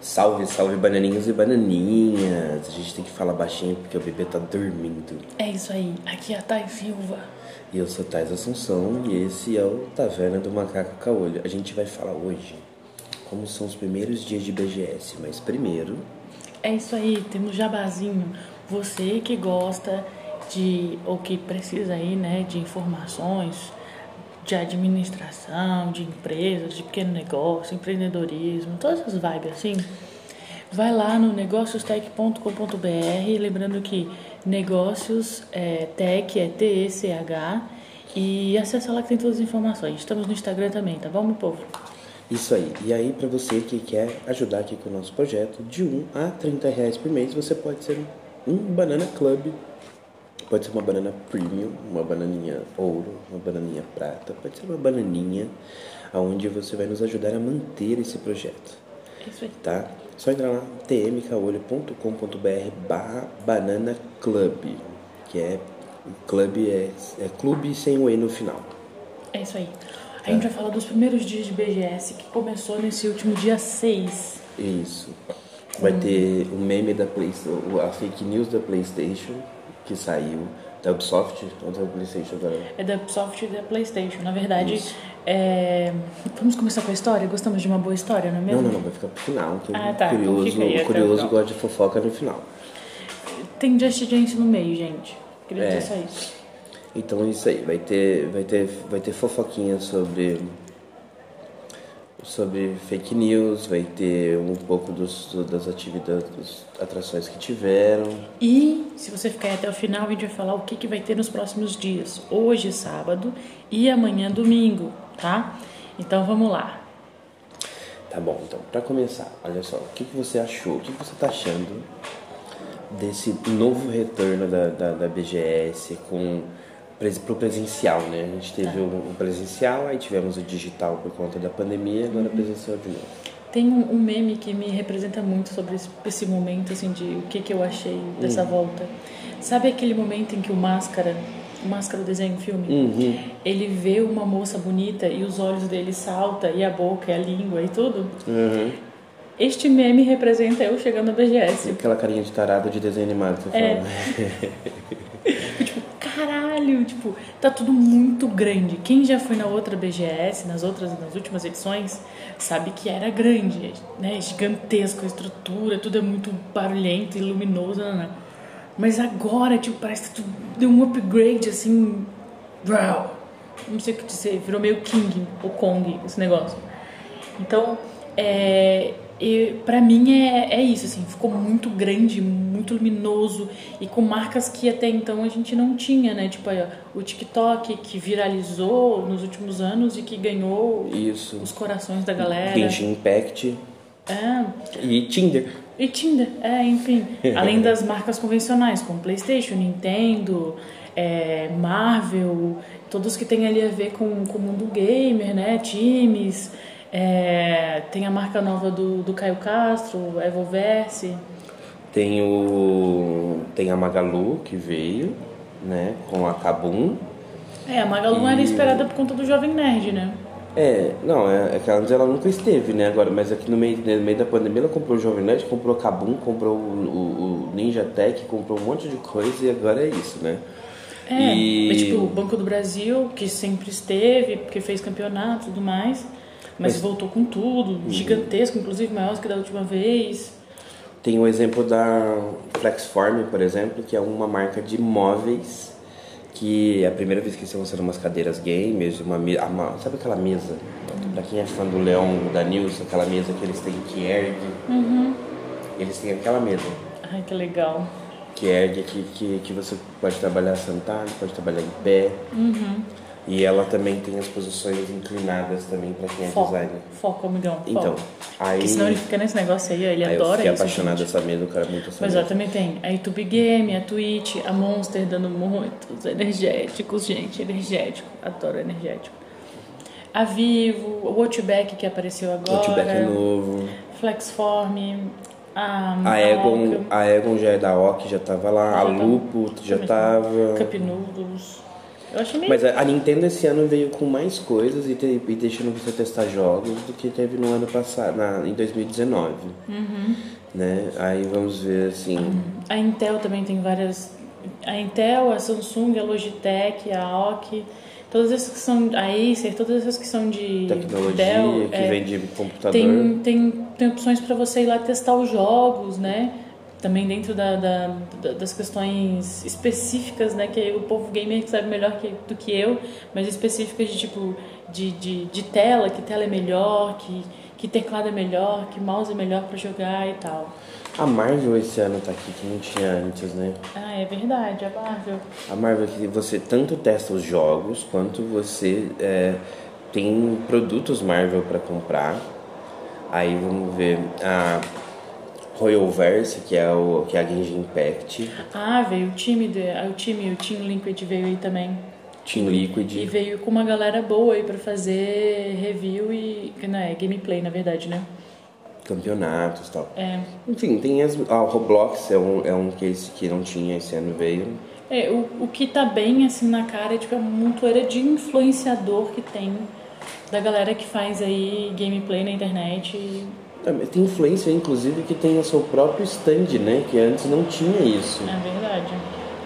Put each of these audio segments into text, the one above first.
Salve, salve bananinhos e bananinhas. A gente tem que falar baixinho porque o bebê tá dormindo. É isso aí, aqui é a Thay Silva. E eu sou Thais Assunção e esse é o Taverna do Macaco Caolho. A gente vai falar hoje como são os primeiros dias de BGS, mas primeiro É isso aí, temos jabazinho. Você que gosta de, ou que precisa aí, né, de informações de administração, de empresas, de pequeno negócio, empreendedorismo, todas essas vibes assim, vai lá no negóciostech.com.br, lembrando que negócios é, tech é T-E-C-H e acessa lá que tem todas as informações. Estamos no Instagram também, tá bom, meu povo? Isso aí. E aí, para você que quer ajudar aqui com o nosso projeto, de 1 a 30 reais por mês, você pode ser um Banana Club. Pode ser uma banana premium, uma bananinha ouro, uma bananinha prata, pode ser uma bananinha, aonde você vai nos ajudar a manter esse projeto, isso aí. tá? Só entrar lá, tmcaolho.com.br barra banana club, que é, clube é, é clube sem o E no final. É isso aí. A gente vai falar dos primeiros dias de BGS que começou nesse último dia 6. Isso. Vai ter o meme da PlayStation, a fake news da PlayStation que saiu da Ubisoft, ou da PlayStation agora. É da Ubisoft e da PlayStation. Na verdade, é... vamos começar com a história? Gostamos de uma boa história, não é mesmo? não, não, vai ficar pro final, Ah, tá, então curioso, aí curioso gosta de fofoca no final. Tem Just Dance no meio, gente. Queria É. dizer só isso. Então é isso aí, vai ter, vai ter, vai ter fofoquinha sobre sobre fake news, vai ter um pouco dos, das atividades, das atrações que tiveram. E se você ficar até o final, a gente vai falar o que, que vai ter nos próximos dias. Hoje, sábado, e amanhã, domingo, tá? Então vamos lá. Tá bom, então, pra começar, olha só, o que, que você achou, o que, que você tá achando desse novo retorno da, da, da BGS com pro presencial, né? A gente teve o, o presencial, aí tivemos o digital por conta da pandemia, agora presencial de novo. Tem um, um meme que me representa muito sobre esse, esse momento, assim, de o que, que eu achei dessa volta. Sabe aquele momento em que o Máscara, o Máscara o desenho, filme, Uhum. ele vê uma moça bonita e os olhos dele saltam, e a boca, e a língua e tudo? Uhum. Este meme representa eu chegando na BGS. Aquela carinha de tarado de desenho animado, você É. fala. Caralho, tipo, tá tudo muito grande. Quem já foi na outra BGS, nas outras, nas últimas edições, sabe que era grande, né? Gigantesco, a estrutura, tudo é muito barulhento e luminoso, né? Mas agora, tipo, parece que tudo deu um upgrade, assim. Não sei o que dizer, virou meio King, ou Kong, esse negócio. Então, é, e pra mim é, é isso, assim, ficou muito grande, muito luminoso e com marcas que até então a gente não tinha, né? Tipo, aí, ó, o TikTok que viralizou nos últimos anos e que ganhou Isso. os corações da galera. Genshin Impact É, e Tinder. e Tinder, é, enfim. Além das marcas convencionais, como PlayStation, Nintendo, é, Marvel, todos que têm ali a ver com, com o mundo gamer, né? Times. é, tem a marca nova do, do Caio Castro, Evoverse. Tem o. Tem a Magalu que veio, né? Com a Kabum. É, a Magalu não era E- esperada por conta do Jovem Nerd, né? É, não, é, é que antes ela nunca esteve, né? Agora, mas aqui no meio, no meio da pandemia ela comprou o Jovem Nerd, comprou a Kabum, comprou o, o- o Ninja Tech, comprou um monte de coisa e agora é isso, né? É, E- mas, tipo, o Banco do Brasil, que sempre esteve, porque fez campeonato e tudo mais, mas, Mas- voltou com tudo, gigantesco, inclusive maior que da última vez. Tem o exemplo da Flexform, por exemplo, que é uma marca de móveis que é a primeira vez que estão lançando umas cadeiras gamers, uma, uma sabe aquela mesa? Pra quem é fã do Leon, da Nilson, aquela mesa que eles têm que ergue. Eles têm aquela mesa Ai, que legal. que ergue, que, que, que você pode trabalhar sentado, pode trabalhar em pé. Uhum. E ela também tem as posições inclinadas também pra quem é Foco, designer. foco, amigão. Foco. Então, aí, Porque senão ele fica nesse negócio aí, ele aí eu adora fiquei isso. apaixonado gente. mesa, o cara é muito essa Mas ó, também tem a YouTube Game, a Twitch, a Monster dando muitos energéticos, gente, energético. Adoro energético. A Vivo, o Watchback que apareceu agora. Outback é novo. Flexform, a, A Egon, a Egon já é da OK, já tava lá. A Já tá. Lupo já Também. tava. Cup Noodles. Eu meio. Mas a, a Nintendo esse ano veio com mais coisas e, te- e deixando você testar jogos do que teve no ano passado, na, em 2019. Né? Aí vamos ver assim. A Intel também tem várias. A Intel, a Samsung, a Logitech, a AOC, todas essas que são. A Acer, todas essas que são de. Tecnologia Dell, que é, vem de computador. tem, tem, tem opções para você ir lá testar os jogos, né? Também dentro da, da- da- das questões específicas, né? Que o povo gamer sabe melhor que, do que eu, mas específicas de tipo de, de, de tela, que tela é melhor, que, que teclado é melhor, que mouse é melhor para jogar e tal. A Marvel esse ano tá aqui, que não tinha antes, né? Ah, é verdade, a Marvel. A Marvel que você tanto testa os jogos quanto você é, tem produtos Marvel para comprar. Aí vamos ver a Royalverse, que é o que é a Genshin Impact, Ah, veio o time, do, ah, o time, o Team Liquid veio aí também. Team Liquid. E veio com uma galera boa aí pra fazer review e. Não, é gameplay, na verdade, né? campeonatos e tal. É. Enfim, tem as. Ah, o Roblox é um, é um case que não tinha esse ano veio. É, o, o que tá bem assim na cara é tipo a montoeira de influenciador que tem da galera que faz aí gameplay na internet. e- Tem influência, inclusive, que tem o seu próprio stand, né? Que antes não tinha isso. É verdade.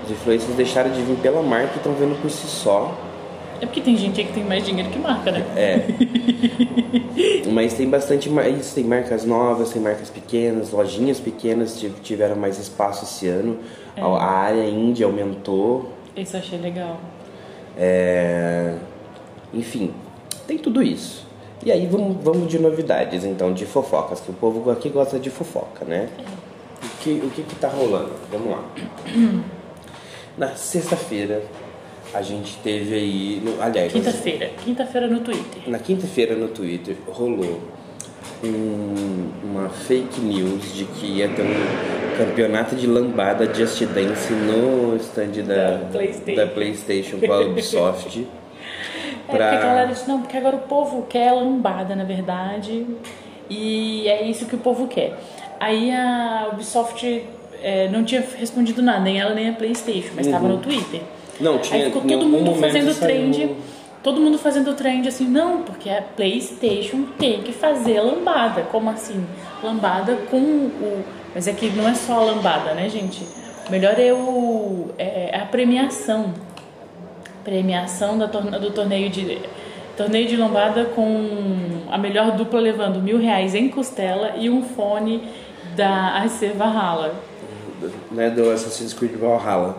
Os influencers deixaram de vir pela marca e estão vendo por si só. É porque tem gente aí que tem mais dinheiro que marca, né? É. Mas tem bastante mais, tem marcas novas, tem marcas pequenas, lojinhas pequenas tiv- tiveram mais espaço esse ano. A, a área indie aumentou. Isso eu achei legal. É, Enfim, tem tudo isso. E aí vamos, vamos de novidades, então, de fofocas, que o povo aqui gosta de fofoca, né? O que, o que que tá rolando? Vamos lá. Na sexta-feira, a gente teve aí... no- aliás, Quinta-feira. Quinta-feira no Twitter. na quinta-feira no Twitter rolou um- uma fake news de que ia ter um campeonato de lambada Just Dance no stand da, Da PlayStation. da PlayStation com a Ubisoft. É, porque a galera disse, não, porque agora o povo quer lambada, na verdade, e é isso que o povo quer. Aí a Ubisoft é, não tinha respondido nada, nem ela nem a Playstation, mas estava no Twitter. Não, tinha Aí ficou todo mundo fazendo saiu- trend, todo mundo fazendo trend assim, não, porque a Playstation tem que fazer lambada. Como assim? Lambada com o... Mas é que não é só a lambada, né, gente? Melhor é, o, é a premiação premiação da do torneio de torneio de lombada com a melhor dupla levando mil reais em costela e um fone da AC Valhalla. né, do Assassin's Creed Valhalla.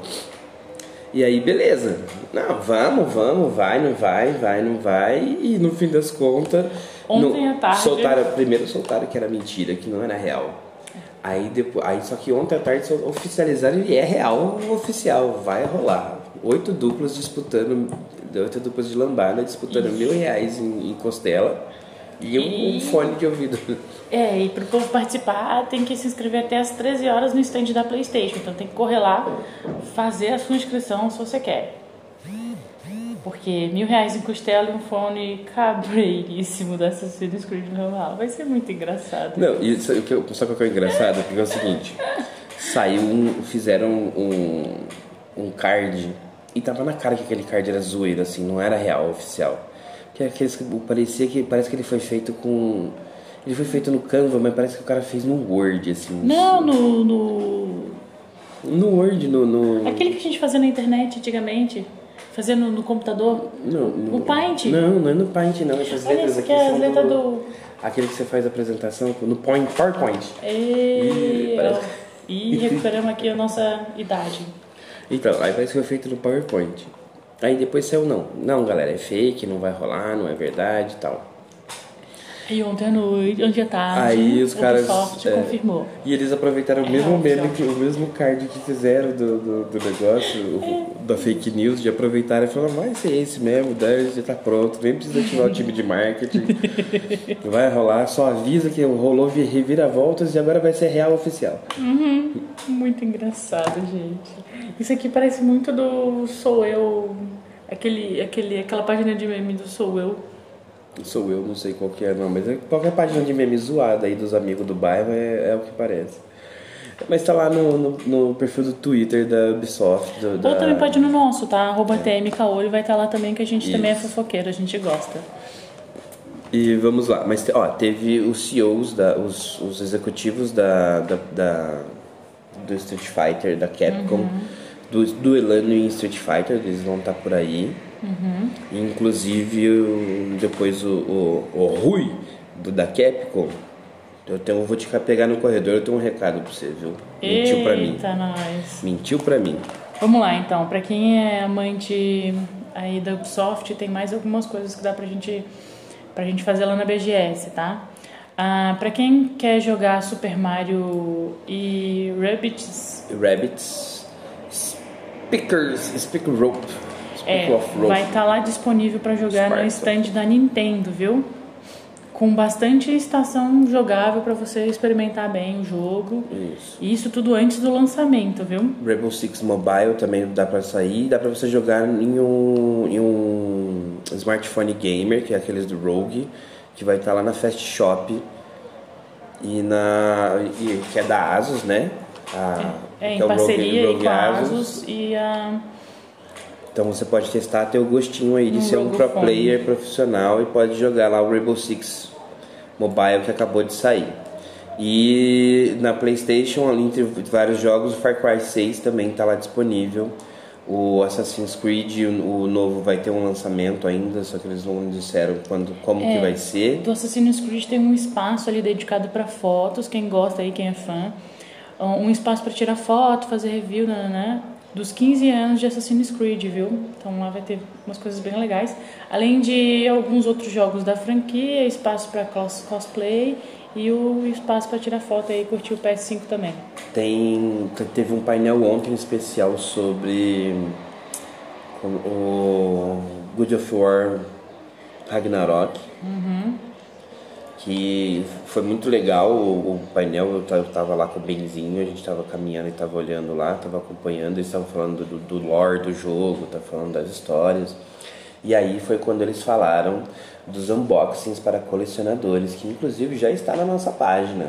E aí, beleza. Não, vamos, vamos, vai, não vai, vai, não vai. E no fim das contas. Ontem no- à tarde- Soltaram, primeiro soltaram que era mentira, que não era real. Aí depois. Aí só que ontem à tarde oficializaram e é real oficial, vai rolar. Oito duplas disputando. Oito duplas de lambada disputando mil reais em, em costela e um, um E- fone de ouvido. É, e pro povo participar tem que se inscrever até as 13 horas no stand da Playstation. Então tem que correr lá, fazer a sua inscrição se você quer. Porque mil reais em costela e um fone cabreiríssimo da Assassin's Creed Valhalla. Vai ser muito engraçado. Não, e sabe o que eu- sabe o que é engraçado? Porque é o seguinte, saiu um, fizeram um, um card e tava na cara que aquele card era zoeiro, assim, não era real, oficial. Que é aqueles que parecia que parece que ele foi feito com ele foi feito no Canva, mas parece que o cara fez no Word, assim. Não, no, no. No Word, no, no Aquele que a gente fazia na internet antigamente. Fazia no, no computador. no, no- O Paint? Não, não é no Paint, não. Essas Olha, letras esse aqui é são as letras do. Aquele que você faz a apresentação no point, PowerPoint. E... Ih, parece- e recuperamos aqui a nossa idade. Então, aí parece que foi feito no PowerPoint. Aí depois saiu, não. Não, galera, é fake, não vai rolar, não é verdade e tal. E ontem à noite, ontem à tarde, Aí os caras. Ubisoft é, confirmou. E eles aproveitaram o É, mesmo meme, que, o mesmo card que fizeram do, do, do negócio, o- da fake news, de aproveitar e falar, vai ser esse mesmo, daí já tá pronto, nem precisa ativar o time de marketing. Vai rolar, só avisa que rolou vi- reviravoltas e agora vai ser real oficial. Muito engraçado, gente. Isso aqui parece muito do Sou Eu. Aquele, aquele, aquela página de meme do Sou Eu. Sou eu, não sei qual que é não, mas é- qualquer página de meme zoada aí dos amigos do bairro é, é o que parece. Mas tá lá no, no, no perfil do Twitter da Ubisoft. Do, da... Ou também pode ir no nosso, tá? Arroba TMKolho vai estar lá também, que a gente também é Isso. fofoqueiro, a gente gosta. E vamos lá, mas ó, teve os CEOs, da, os, os executivos da, da, da- do Street Fighter, da Capcom, do, duelando em Street Fighter, eles vão estar por aí. Inclusive, o- depois o, o, o Rui do, da Capcom, eu, tenho, eu vou te pegar no corredor, eu tenho um recado pra você, viu? Mentiu pra mim. Eita, nós. Mentiu pra mim. Vamos lá, então. Pra quem é amante aí da Ubisoft, tem mais algumas coisas que dá pra gente, pra gente fazer lá na BGS, tá? Ah, pra quem quer jogar Super Mario e Rabbids, Rabbits, Speakers, Speak Rope. Speak é, of vai estar lá disponível pra jogar no Sparta. stand da Nintendo, viu? Com bastante estação jogável pra você experimentar bem o jogo. Isso. E isso tudo antes do lançamento, viu? Rainbow Six Mobile também dá pra sair, dá pra você jogar em um, em um smartphone gamer, que é aqueles do Rogue, que vai estar lá na Fast Shop e na e, que é da Asus, né? A, É, em que o Rogue- parceria aí Rogue com a Asus e a Então você pode testar, ter o gostinho aí de Um ser um pro Phone. player profissional e pode jogar lá o Rainbow Six Mobile que acabou de sair. E na PlayStation, ali entre vários jogos, o Far Cry 6 também está lá disponível. O Assassin's Creed, o novo, vai ter um lançamento ainda, só que eles não disseram quando, como que É. vai ser. Do Assassin's Creed tem um espaço ali dedicado para fotos, quem gosta aí, quem é fã. Um espaço para tirar foto, fazer review, né, né? Dos 15 anos de Assassin's Creed, viu? Então lá vai ter umas coisas bem legais. Além de alguns outros jogos da franquia, espaço para cos cosplay e o espaço para tirar foto aí e curtir o PS5 também. Tem, teve um painel ontem especial sobre o- God of War Ragnarok. Que foi muito legal o, o painel. Eu ta- eu tava lá com o Benzinho, a gente tava caminhando e tava olhando lá, tava acompanhando. Eles estavam falando do, do lore do jogo, tá falando das histórias. E aí foi quando eles falaram dos unboxings para colecionadores, que inclusive já está na nossa página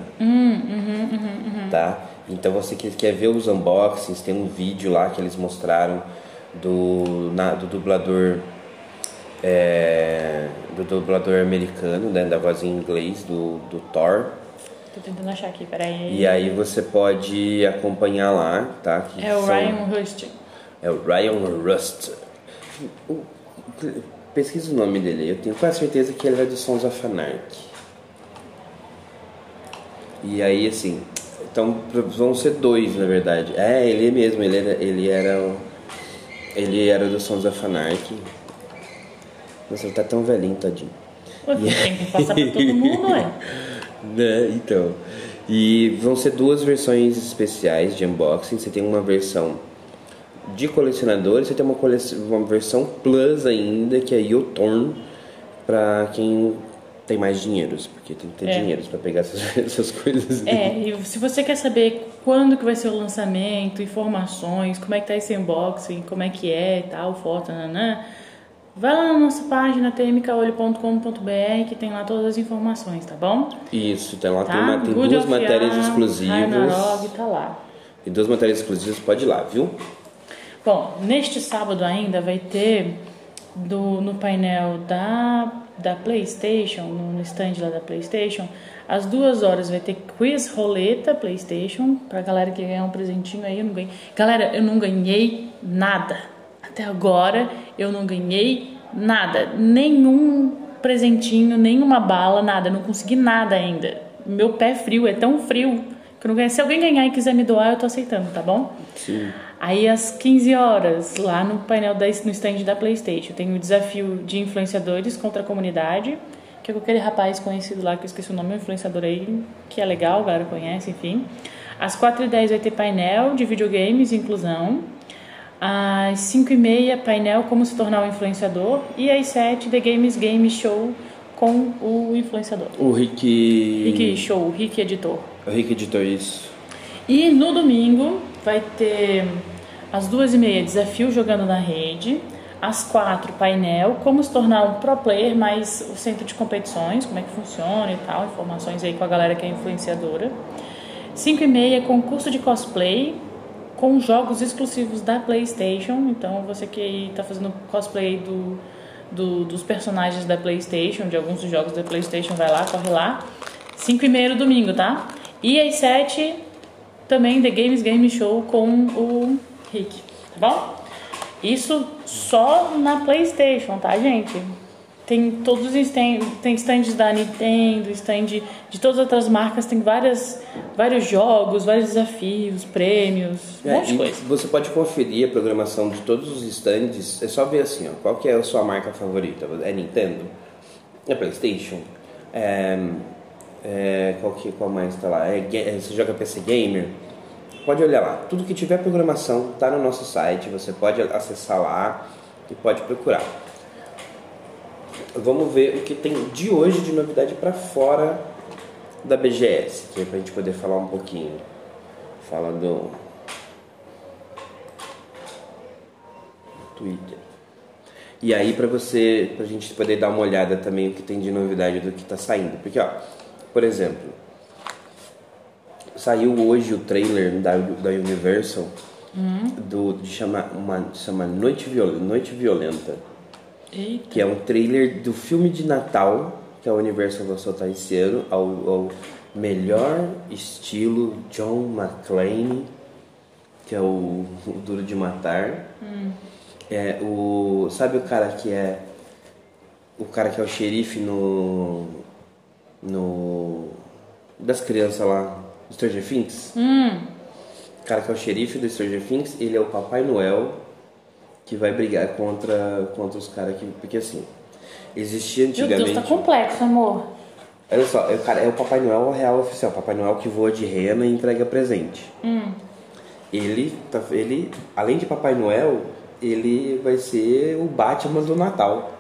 tá? Então você que quer ver os unboxings, tem um vídeo lá que eles mostraram do, na- do dublador é, do dublador americano, né, da voz em inglês do, do Thor. Tô tentando achar aqui, peraí. E aí você pode acompanhar lá, tá? Que É o são- Ryan Hust. é o Ryan Rust. Pesquisa o nome dele, eu tenho quase certeza que ele é do Sons of Anarchy. E aí, assim, então vão ser dois, na verdade. É, ele mesmo, ele era, ele era, ele era do Sons of Anarchy. Nossa, ele tá tão velhinho, tadinho. Tem que passar pra todo mundo, ué. Né? Então. E vão ser duas versões especiais de unboxing. Você tem uma versão de colecionadores, você tem uma, cole... uma versão plus ainda, que é Yotorn, pra quem tem mais dinheiros, porque tem que ter É. dinheiros pra pegar essas, essas coisas. É, e se você quer saber quando que vai ser o lançamento, informações, como é que tá esse unboxing, como é que é e tal, foto, nanã, vai lá na nossa página tmkaolho.com.br que tem lá todas as informações, tá bom? Isso, tem lá, Tá? tem, tem duas matérias exclusivas. Ragnarok, tá lá. Tem duas matérias exclusivas, pode ir lá, viu? Bom, neste sábado ainda vai ter do, no painel da, da PlayStation, no, no stand lá da PlayStation, às duas horas vai ter quiz roleta PlayStation pra galera que ganhar um presentinho aí. Eu não ganhei. Galera, eu não ganhei nada. Até agora eu não ganhei nada, nenhum presentinho, nenhuma bala, nada. Não consegui nada ainda. Meu pé frio é tão frio que eu não ganhei. Se alguém ganhar e quiser me doar, eu tô aceitando, tá bom? Sim. Aí às 15 horas, lá no painel da, no stand da Playstation, tem o desafio de influenciadores contra a comunidade, que é com aquele rapaz conhecido lá, que eu esqueci o nome, um influenciador aí, que é legal, a galera conhece, enfim. Às 4h10 vai ter painel de videogames e inclusão. Às 5h30, painel Como se tornar um influenciador. E às 7 The Games Game Show com o influenciador. O Rick. Rick Show, Rick Editor. O Rick editor, isso. E no domingo vai ter às duas e meia desafio jogando na rede, às quatro painel, como se tornar um pro player, mais o centro de competições, como é que funciona e tal, informações aí com a galera que é influenciadora. 5 e meia, concurso de cosplay com jogos exclusivos da PlayStation. Então, você que está fazendo cosplay do, do, dos personagens da PlayStation, de alguns dos jogos da PlayStation, vai lá, corre lá. 5 e meia no domingo, tá? E às 7 também The Games Game Show com o Rick, tá bom? Isso só na PlayStation, tá, gente? Tem todos os stand, tem stands da Nintendo, stand de todas as outras marcas, tem várias, vários jogos, vários desafios, prêmios, É, monte de e coisa. Você pode conferir a programação de todos os stands. É só ver assim, ó, qual que é a sua marca favorita? É Nintendo? É PlayStation? É, é, qual que qual mais está lá? É, é, você joga PC Gamer? Pode olhar lá. Tudo que tiver programação está no nosso site. Você pode acessar lá e pode procurar. Vamos ver o que tem de hoje de novidade para fora da BGS, que é para a gente poder falar um pouquinho. Fala do Twitter. E aí para você, pra gente poder dar uma olhada também o que tem de novidade do que tá saindo. Porque ó, por exemplo, saiu hoje o trailer da, da Universal do de chama uma chama Noite, Noite Violenta, Eita. que é um trailer do filme de Natal que a Universal vai soltar esse ano ao, ao melhor estilo John McClane, que é o, o Duro de Matar. É o. Sabe o cara que é. O cara que é o xerife no. No. Das crianças lá. do Stranger Things? Hum, O cara que é o xerife do Stranger Things, ele é o Papai Noel que vai brigar contra, contra os caras que. Porque assim. Existia meu antigamente. Deus, tá complexo, amor. Olha só, é o, cara, é o Papai Noel real oficial, Papai Noel que voa de rena e entrega presente. Ele, tá- ele, além de Papai Noel, ele vai ser o Batman do Natal.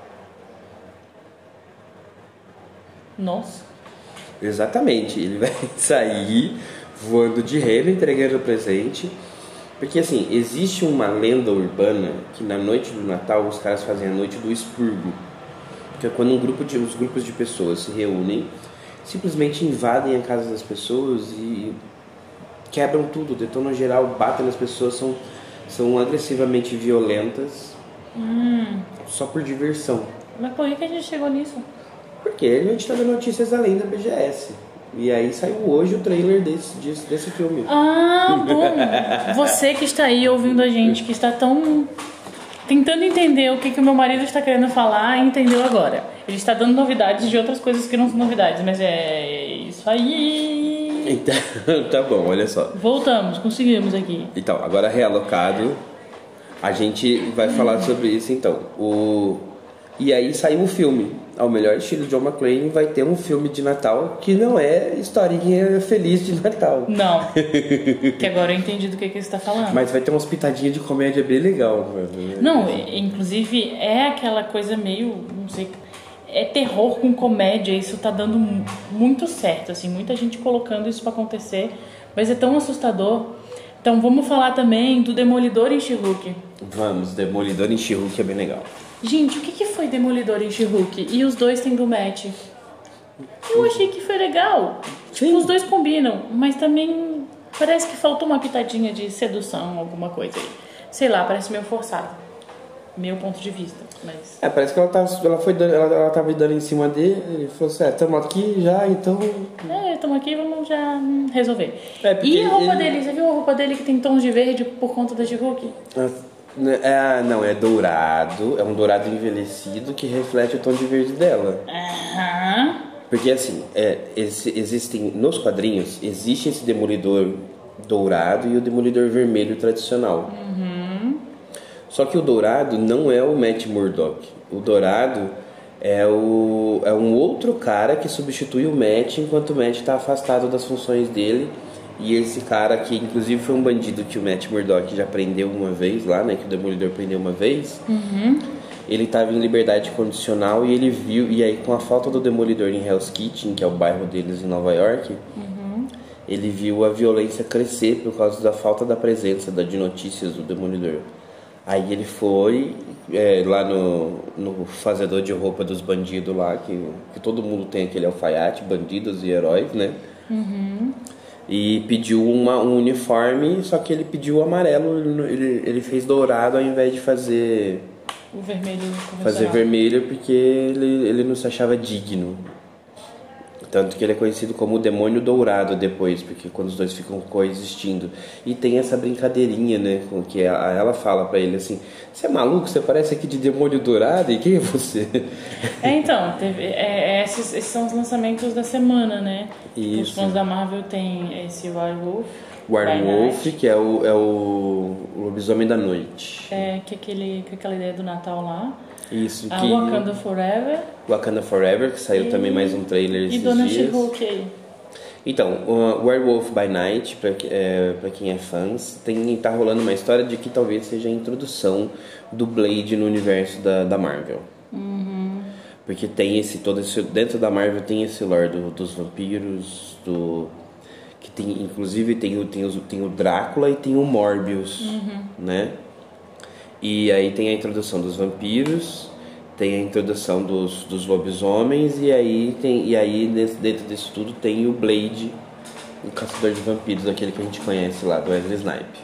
Nossa. Exatamente, ele vai sair voando de rena, entregando presente. Porque assim, existe uma lenda urbana que na noite do Natal os caras fazem a noite do expurgo. Que é quando um grupo de, os grupos de pessoas se reúnem, simplesmente invadem a casa das pessoas e quebram tudo, detonam geral, batem nas pessoas, são, são agressivamente violentas só por diversão. Mas por que a gente chegou nisso? Porque a gente tá dando notícias além da BGS. E aí saiu hoje o trailer desse, desse, desse filme. Ah, bom. Você que está aí ouvindo a gente, que está tão tentando entender o que, que o meu marido está querendo falar, entendeu agora. Ele está dando novidades de outras coisas que não são novidades, mas é isso aí. Então, tá bom, olha só. Voltamos, conseguimos aqui. Então, agora realocado, a gente vai falar sobre isso então. O... E aí saiu o filme. Ao melhor estilo John McClane vai ter um filme de Natal que não é historinha feliz de Natal. Não. que agora eu entendi do que, que você está falando. Mas vai ter umas pitadinhas de comédia bem legal. Não, inclusive é aquela coisa meio, não sei, é terror com comédia, isso tá dando mu- muito certo, assim, muita gente colocando isso pra acontecer, mas é tão assustador. Então vamos falar também do Demolidor em She-Hulk. Vamos, Demolidor em que é bem legal. Gente, o que, que foi Demolidor em She-Hulk? E os dois têm do match. Eu achei que foi legal. Tipo, os dois combinam, mas também parece que faltou uma pitadinha de sedução, alguma coisa aí. Sei lá, parece meio forçado. Meu ponto de vista, mas... É, parece que ela, tava, ela, foi dando, ela, ela tava dando em cima dele, ele falou assim, é, tamo aqui já, então... É, estamos aqui, vamos já hum, resolver. É, e a roupa ele- dele? Você viu a roupa dele que tem tons de verde por conta da She-Hulk? É, não, é dourado, é um dourado envelhecido que reflete o tom de verde dela. Aham. Porque assim, é, esse- existem nos quadrinhos existe esse demolidor dourado e o demolidor vermelho tradicional. Só que o dourado não é o Matt Murdock. O dourado é, o, é um outro cara que substitui o Matt enquanto o Matt está afastado das funções dele. E esse cara que inclusive foi um bandido que o Matt Murdock já prendeu uma vez lá, né? Que o Demolidor prendeu uma vez. Ele estava em liberdade condicional e ele viu, e aí com a falta do Demolidor em Hell's Kitchen, que é o bairro deles em Nova York, ele viu a violência crescer por causa da falta da presença da, de notícias do Demolidor. Aí ele foi é, lá no, no fazedor de roupa dos bandidos lá, que, que todo mundo tem aquele alfaiate, bandidos e heróis, né? E pediu uma, um uniforme, só que ele pediu amarelo, ele, ele fez dourado ao invés de fazer O vermelho fazer vermelho porque ele, ele não se achava digno. Tanto que ele é conhecido como o demônio dourado depois, porque quando os dois ficam coexistindo. E tem essa brincadeirinha, né? Com que ela fala pra ele assim: Você é maluco? Você parece aqui de demônio dourado? E quem é você? É, então, teve, é, é, esses, esses são os lançamentos da semana, né? Os Isso. fãs da Marvel tem esse Werewolf. Werewolf, que é o, é o lobisomem da noite. É, que, é aquele, que é aquela ideia do Natal lá. Isso, A que. Wakanda Forever. Wakanda Forever, que saiu E- também mais um trailer E esses Dona dias. She-Hulk aí. Então, o Werewolf by Night, pra, que- é, pra quem é fãs, tem, tá rolando uma história de que talvez seja a introdução do Blade no universo da, da Marvel. Porque tem esse todo esse dentro da Marvel tem esse lore do- dos vampiros, do que tem inclusive tem o tem, os, tem o Drácula e tem o Morbius, né? E aí tem a introdução dos vampiros, tem a introdução dos, dos lobisomens e aí tem e aí dentro, disso tudo tem o Blade, o caçador de vampiros, aquele que a gente conhece lá do Wesley Snipe.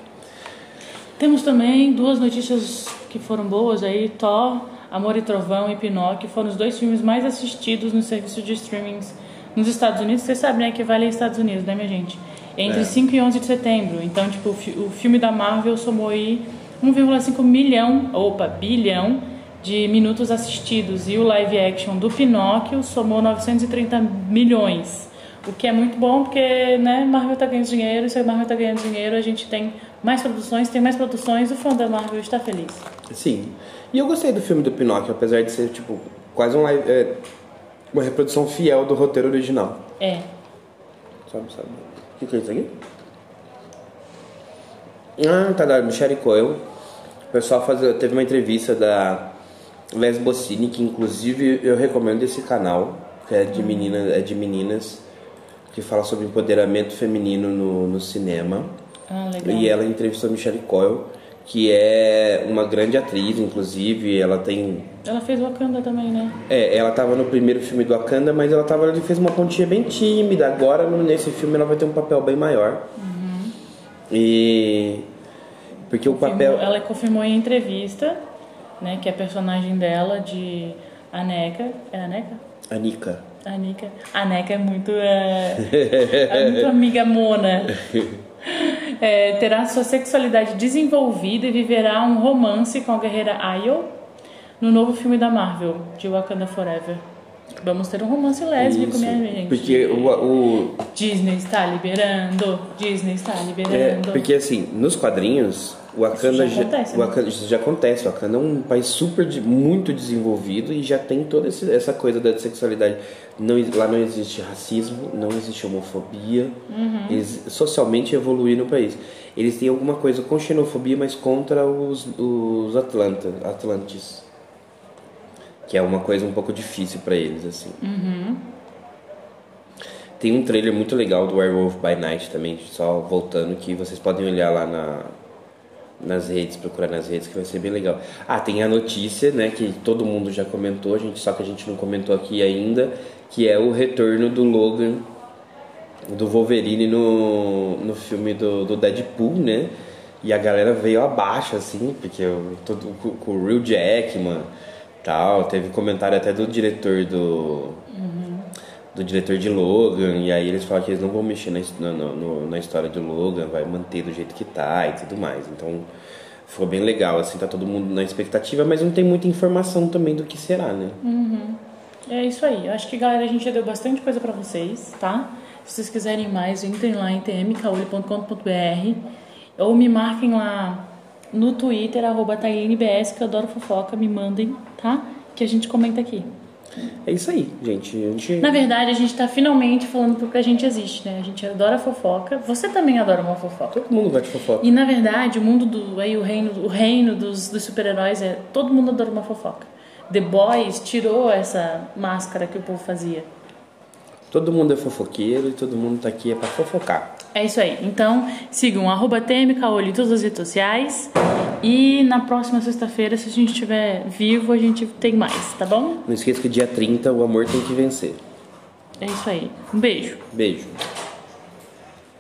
Temos também duas notícias que foram boas aí. Thor, Amor e Trovão e Pinóquio foram os dois filmes mais assistidos no serviço de streamings nos Estados Unidos. Vocês sabem, né, que vale aos Estados Unidos, né, minha gente? Entre É. 5 e 11 de setembro. Então, tipo, o filme da Marvel somou aí 1,5 milhão, opa, bilhão de minutos assistidos. E o live action do Pinóquio somou 930 milhões. O que é muito bom porque, né, Marvel tá ganhando dinheiro, e se a Marvel tá ganhando dinheiro, a gente tem mais produções, tem mais produções, o fã da Marvel está feliz. Sim. E eu gostei do filme do Pinóquio, apesar de ser tipo quase um live, é, uma reprodução fiel do roteiro original. É. Sabe, sabe? O que, que é isso aqui? Ah, tá da Michelle Coyle. O pessoal faz, teve uma entrevista da Les Bossini, que inclusive eu recomendo esse canal, que é de, menina, é de meninas, que fala sobre empoderamento feminino no, no cinema. Ah, legal. E ela entrevistou a Michelle Coyle, que é uma grande atriz, inclusive, ela tem Ela fez Wakanda também, né? é, ela tava no primeiro filme do Wakanda, mas ela tava, ela fez uma pontinha bem tímida. Agora, nesse filme, ela vai ter um papel bem maior. E. Porque o papel. Confirmou- Ela confirmou em entrevista, né, que a personagem dela de Aneca, é Aneca? Anica. A Neca é muito. É, é muito amiga Mona. É, terá sua sexualidade desenvolvida e viverá um romance com a guerreira Ayo no novo filme da Marvel, de Wakanda Forever. Vamos ter um romance lésbico, Isso. minha gente. Porque o. o Disney está liberando. Disney está é, liberando. porque assim, nos quadrinhos, o Wakanda Isso já acontece, o né? Wakanda- isso já acontece. O Wakanda é um país super muito desenvolvido e já tem toda essa coisa da sexualidade. Não, lá não existe racismo, não existe homofobia. Uhum. Eles socialmente evoluíram para isso. Eles têm alguma coisa com xenofobia, mas contra os, os Atlanta, Atlantes. Que é uma coisa um pouco difícil para eles, assim. Tem um trailer muito legal do Werewolf by Night também, só voltando, que vocês podem olhar lá na, nas redes, procurar nas redes, que vai ser bem legal. Ah, tem a notícia, né, que todo mundo já comentou, a gente, só que a gente não comentou aqui ainda, que é o retorno do Logan, do Wolverine no, no filme do, do Deadpool, né? E a galera veio abaixo, assim, porque o, todo, com, com o Real Jackman tal, teve comentário até do diretor do do diretor de Logan, e aí eles falam que eles não vão mexer na, na, no- na história do Logan, vai manter do jeito que tá e tudo mais. Então ficou bem legal, assim, tá todo mundo na expectativa, mas não tem muita informação também do que será, né? É isso aí. Eu acho que, galera, a gente já deu bastante coisa pra vocês, tá? Se vocês quiserem mais, entrem lá em tmcaule.com.br ou me marquem lá no Twitter, arroba TaileneBS, que eu adoro fofoca, me mandem, tá? Que a gente comenta aqui. É isso aí, gente. A gente... Na verdade, a gente tá finalmente falando porque a gente existe, né? A gente adora fofoca. Você também adora uma fofoca. Todo mundo vai de fofoca. E na verdade, o mundo do. Aí, o reino, o reino dos, dos super-heróis é. Todo mundo adora uma fofoca. The Boys tirou essa máscara que o povo fazia. Todo mundo é fofoqueiro e todo mundo tá aqui é pra fofocar. É isso aí. Então, sigam arroba TMKOLho em todas as redes sociais. E na próxima sexta-feira, se a gente estiver vivo, a gente tem mais, tá bom? Não esqueça que dia 30 o amor tem que vencer. É isso aí. Um beijo. Beijo.